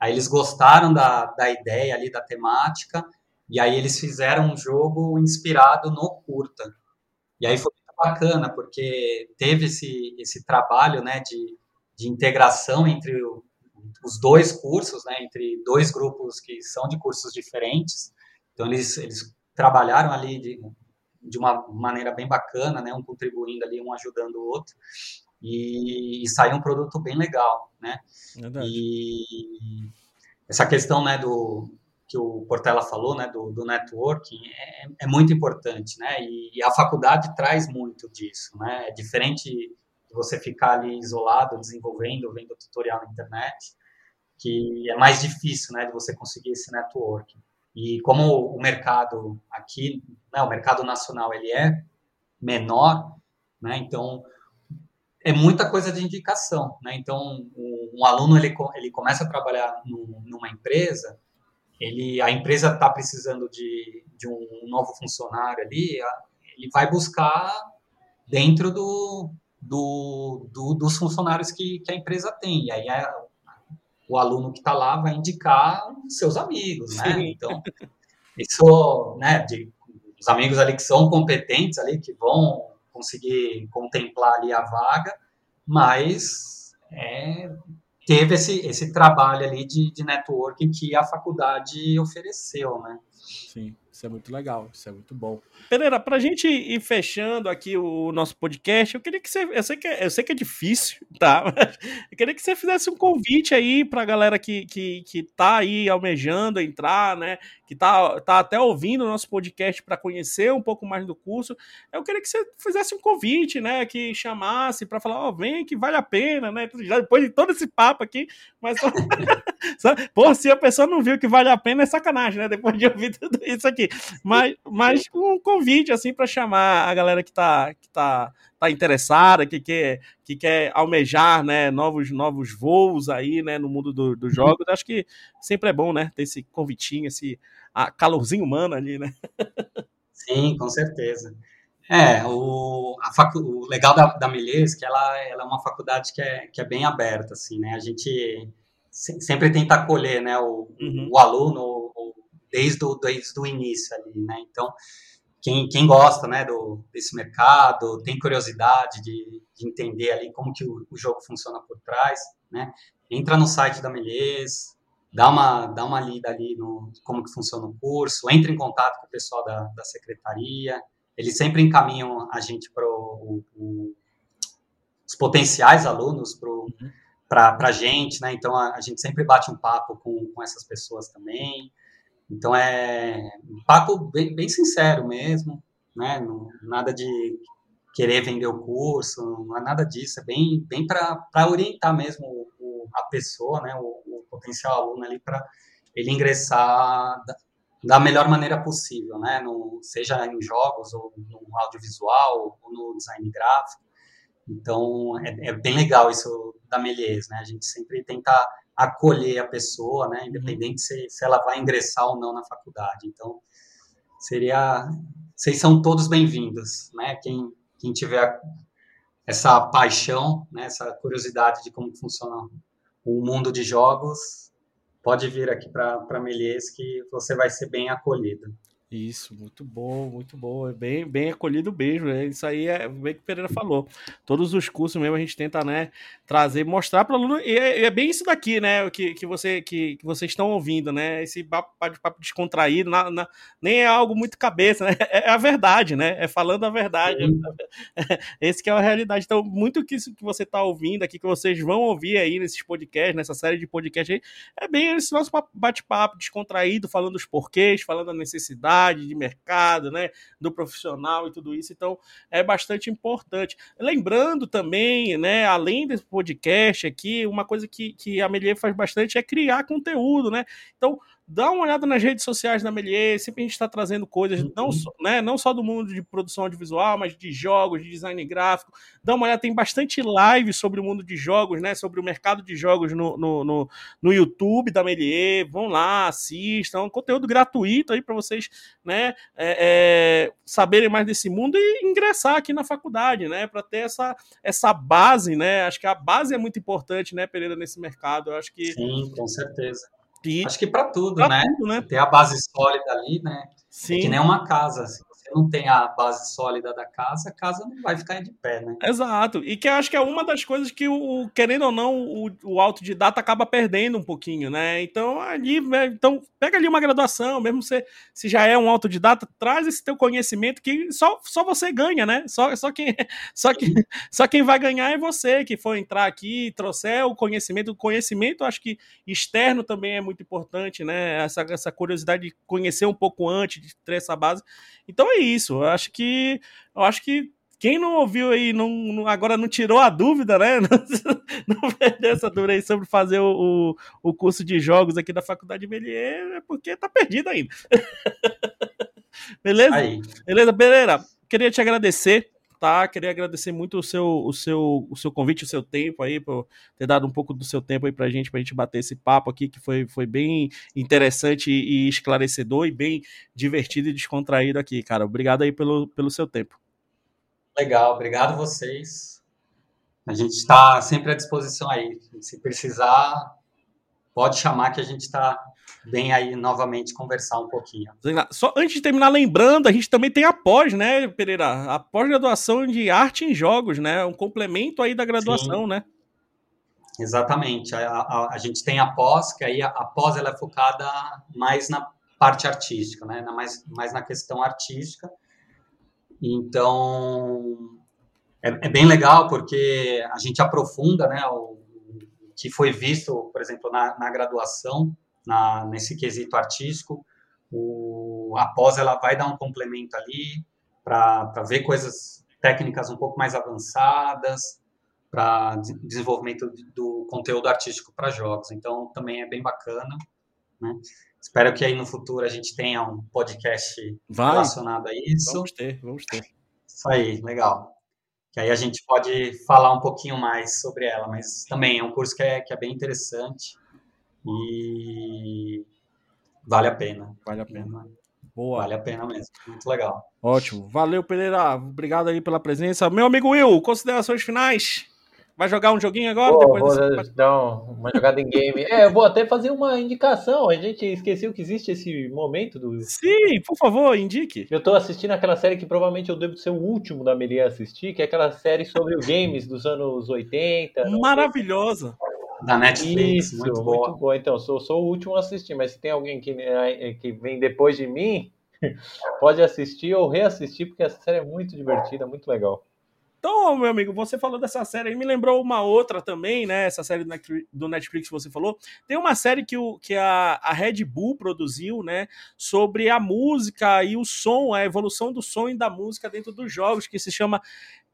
Aí eles gostaram da, da ideia ali, da temática, e aí eles fizeram um jogo inspirado no curta. E aí foi muito bacana, porque teve esse, esse trabalho, né, de de integração entre o, os dois cursos, né, entre dois grupos que são de cursos diferentes. Então, eles, eles trabalharam ali de, de uma maneira bem bacana, né, um contribuindo ali, um ajudando o outro. E, e saiu um produto bem legal, né? Verdade. E essa questão, né, do que o Portela falou, né, do, do networking, é, é, muito importante, né? E, e, a faculdade traz muito disso, né? É diferente de você ficar ali isolado, desenvolvendo, vendo tutorial na internet, que é mais difícil, né, de você conseguir esse networking. E como o mercado aqui, né, o mercado nacional, ele é menor, né? Então é muita coisa de indicação, né? Então, um, aluno ele, ele começa a trabalhar no, numa empresa, ele a empresa está precisando de, de um novo funcionário ali, ele vai buscar dentro do, do, do dos funcionários que, que, a empresa tem. E aí a, o aluno que está lá vai indicar seus amigos, né? Sim. Então, isso, né? De, os amigos ali que são competentes ali, que vão conseguir contemplar ali a vaga, mas é, teve esse, esse trabalho ali de, de networking que a faculdade ofereceu, né? Sim. Isso é muito legal, isso é muito bom. Pereira, pra gente ir fechando aqui o nosso podcast, eu queria que você. Eu sei que é, eu sei que é difícil, [LAUGHS] tá? Mas eu queria que você fizesse um convite aí pra galera que, que, que tá aí almejando entrar, né? Que tá, tá até ouvindo o nosso podcast para conhecer um pouco mais do curso. Eu queria que você fizesse um convite, né? Que chamasse para falar, ó, oh, vem que vale a pena, né? Já depois de todo esse papo aqui, mas. [LAUGHS] Pô, se a pessoa não viu que vale a pena, é sacanagem, né? Depois de ouvir tudo isso aqui. Mas, mas um convite, assim, para chamar a galera que tá, que tá, tá interessada, que quer, que quer almejar, né, novos, novos voos aí, né, no mundo dos do jogos. Acho que sempre é bom, né, ter esse convitinho, esse a calorzinho humano ali, né? Sim, com certeza. É, o, a facu, o legal da, da Melês é que ela, ela é uma faculdade que é, que é bem aberta, assim, né? A gente sempre tenta acolher, né, o, uhum. o aluno, desde o, desde o início ali, né? Então, quem, quem gosta, né, do, desse mercado, tem curiosidade de, de entender ali como que o, o, jogo funciona por trás, né? Entra no site da Melhês, dá uma, dá uma lida ali no como que funciona o curso, entra em contato com o pessoal da, da secretaria, eles sempre encaminham a gente para os potenciais alunos para uhum. a gente, né? Então a, a, gente sempre bate um papo com, com essas pessoas também. Então é um papo bem, bem sincero mesmo, né? Não, nada de querer vender o curso, não é nada disso, é bem, bem para orientar mesmo o, a pessoa, né? O, o potencial aluno ali para ele ingressar da, da, melhor maneira possível, né? No, seja em jogos ou no audiovisual ou no design gráfico. Então é, é bem legal isso da Melies, né? A gente sempre tenta acolher a pessoa, né, independente se, se ela vai ingressar ou não na faculdade. Então, seria, vocês são todos bem-vindos, né, quem, quem tiver essa paixão, né, essa curiosidade de como funciona o mundo de jogos, pode vir aqui para Melies que você vai ser bem acolhido. Isso, muito bom, muito bom. É bem, bem acolhido mesmo. Né? Isso aí é bem que o Pereira falou. Todos os cursos mesmo a gente tenta, né, trazer, mostrar para o aluno. E é, é, bem isso daqui, né, que, que, você, que, que vocês estão ouvindo, né? Esse papo, papo descontraído, na, na, nem é algo muito cabeça, né? [LAUGHS] É, é a verdade, né? É falando a verdade. [LAUGHS] Esse que é a realidade. Então, muito que isso que você está ouvindo aqui, que vocês vão ouvir aí nesses podcasts, nessa série de podcasts aí, é bem esse nosso bate-papo descontraído, falando os porquês, falando a necessidade de mercado, né, do profissional e tudo isso. Então, é bastante importante. Lembrando também, né, além desse podcast aqui, uma coisa que, que a Melier faz bastante é criar conteúdo, né? Então, dá uma olhada nas redes sociais da Melier, sempre a gente está trazendo coisas, uhum. não, só, né, não só do mundo de produção audiovisual, mas de jogos, de design gráfico. Dá uma olhada, tem bastante live sobre o mundo de jogos, né, sobre o mercado de jogos no, no, no, no YouTube da Melier. Vão lá, assistam, um conteúdo gratuito aí para vocês né, é, é, saberem mais desse mundo e ingressar aqui na faculdade, né, para ter essa, essa base, né. Acho que a base é muito importante, né, Pereira, nesse mercado. Eu acho que. Sim, com certeza. E Acho que para tudo, né? tudo, né? Ter a base sólida ali, né? Sim. É que nem uma casa. Se você não tem a base sólida da casa, a casa não vai ficar de pé, né? Exato. E que acho que é uma das coisas que, o, querendo ou não, o, o autodidata acaba perdendo um pouquinho, né? Então, ali, né, então, pega ali uma graduação, mesmo se, se já é um autodidata, traz esse teu conhecimento que só, só você ganha, né? Só, só, quem, [LAUGHS] só, quem, [LAUGHS] só quem vai ganhar é você, que for entrar aqui e trouxer o conhecimento. O conhecimento, acho que externo também é muito importante, né? Essa, essa curiosidade de conhecer um pouco antes, de ter essa base. Então é isso. Eu acho que eu acho que quem não ouviu aí, não, não, agora não tirou a dúvida, né? [LAUGHS] Não, não perdeu essa dúvida aí sobre fazer o, o, o, curso de jogos aqui da Faculdade Melier, é porque tá perdido ainda. [LAUGHS] Beleza? Aí. Beleza, Pereira. Queria te agradecer tá? Queria agradecer muito o seu, o seu, o seu convite, o seu tempo aí, por ter dado um pouco do seu tempo aí pra gente, pra gente bater esse papo aqui, que foi, foi bem interessante e esclarecedor e bem divertido e descontraído aqui, cara. Obrigado aí pelo, pelo seu tempo. Legal, obrigado vocês. A gente está sempre à disposição aí. Se precisar, pode chamar que a gente está vem aí novamente conversar um pouquinho. Só antes de terminar, lembrando, a gente também tem a pós, né, Pereira? A pós-graduação de arte em jogos, né? Um complemento aí da graduação, Sim. né? Exatamente. A, a, a, gente tem a pós, que aí a, a pós ela é focada mais na parte artística, né? Na, mais, mais na questão artística. Então, é, é, bem legal porque a gente aprofunda, né? O, o que foi visto, por exemplo, na, na graduação, na, nesse quesito artístico. O, a pós ela vai dar um complemento ali para ver coisas técnicas um pouco mais avançadas, para desenvolvimento do conteúdo artístico para jogos. Então, também é bem bacana. Né? Espero que aí no futuro a gente tenha um podcast vai. relacionado a isso. Vamos ter, vamos ter. Isso aí, legal. Que aí a gente pode falar um pouquinho mais sobre ela, mas também é um curso que é, que é bem interessante e vale a pena. Vale a pena. Boa. Vale a pena mesmo. Muito legal. Ótimo. Valeu, Pereira. Obrigado aí pela presença. Meu amigo Will, considerações finais? Vai jogar um joguinho agora? Pô, depois vou desse... dar uma jogada em game. É, eu vou até fazer uma indicação. A gente esqueceu que existe esse momento do. Sim, por favor, indique. Eu tô assistindo aquela série que provavelmente eu devo ser o último da Melia assistir, que é aquela série sobre os games dos anos 80. Maravilhosa. Da Netflix, Isso, muito boa. Muito boa. Então, sou, sou o último a assistir, mas se tem alguém que, né, que vem depois de mim, [LAUGHS] pode assistir ou reassistir, porque essa série é muito divertida, muito legal. Então, meu amigo, você falou dessa série aí, me lembrou uma outra também, né? Essa série do Netflix que você falou. Tem uma série que, o, que a, a Red Bull produziu, né? Sobre a música e o som, a evolução do som e da música dentro dos jogos, que se chama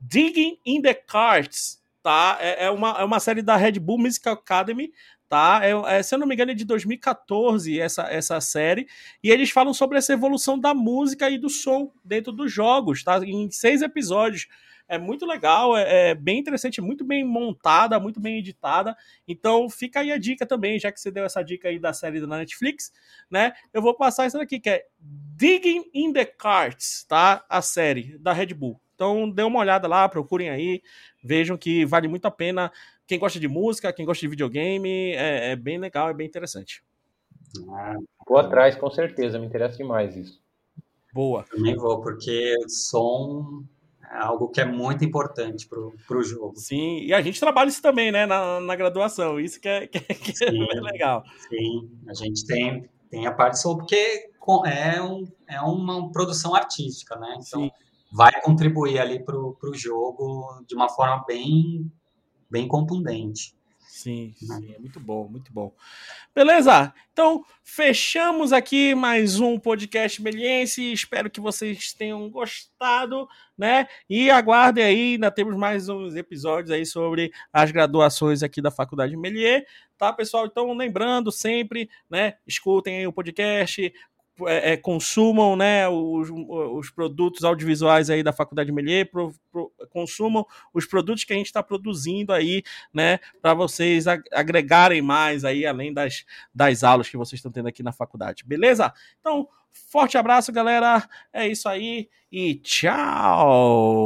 Digging in the Cards tá? É, é, uma, é uma série da Red Bull Music Academy, tá? É, é, se eu não me engano, é de 2014 essa, essa série. E eles falam sobre essa evolução da música e do som dentro dos jogos, tá? Em seis episódios. É muito legal, é, é bem interessante, muito bem montada, muito bem editada. Então fica aí a dica também, já que você deu essa dica aí da série da Netflix, né? Eu vou passar isso daqui, que é Digging in the Carts, tá? A série da Red Bull. Então dê uma olhada lá, procurem aí, vejam que vale muito a pena. Quem gosta de música, quem gosta de videogame, é, é bem legal, é bem interessante. Ah, vou atrás, com certeza, me interessa demais isso. Boa. Também vou, porque som é algo que é muito importante para o jogo. Sim, e a gente trabalha isso também, né, na, na graduação, isso que é, [LAUGHS] que, é, que é sim, é legal. Sim, a gente tem, tem a parte de som, porque é, um, é uma produção artística, né? Então, sim vai contribuir ali para o jogo de uma forma bem, bem contundente. Sim, né? sim, é muito bom, muito bom. Beleza? Então, fechamos aqui mais um podcast Meliense. Espero que vocês tenham gostado, né? E aguardem aí, ainda temos mais uns episódios aí sobre as graduações aqui da Faculdade Melier, tá, pessoal? Então, lembrando sempre, né? Escutem aí o podcast, é, consumam né, os, os, produtos audiovisuais aí da Faculdade Melier, pro, pro, consumam os produtos que a gente está produzindo aí, né, para vocês agregarem mais aí, além das, das aulas que vocês estão tendo aqui na faculdade, beleza? Então, forte abraço, galera, é isso aí e tchau!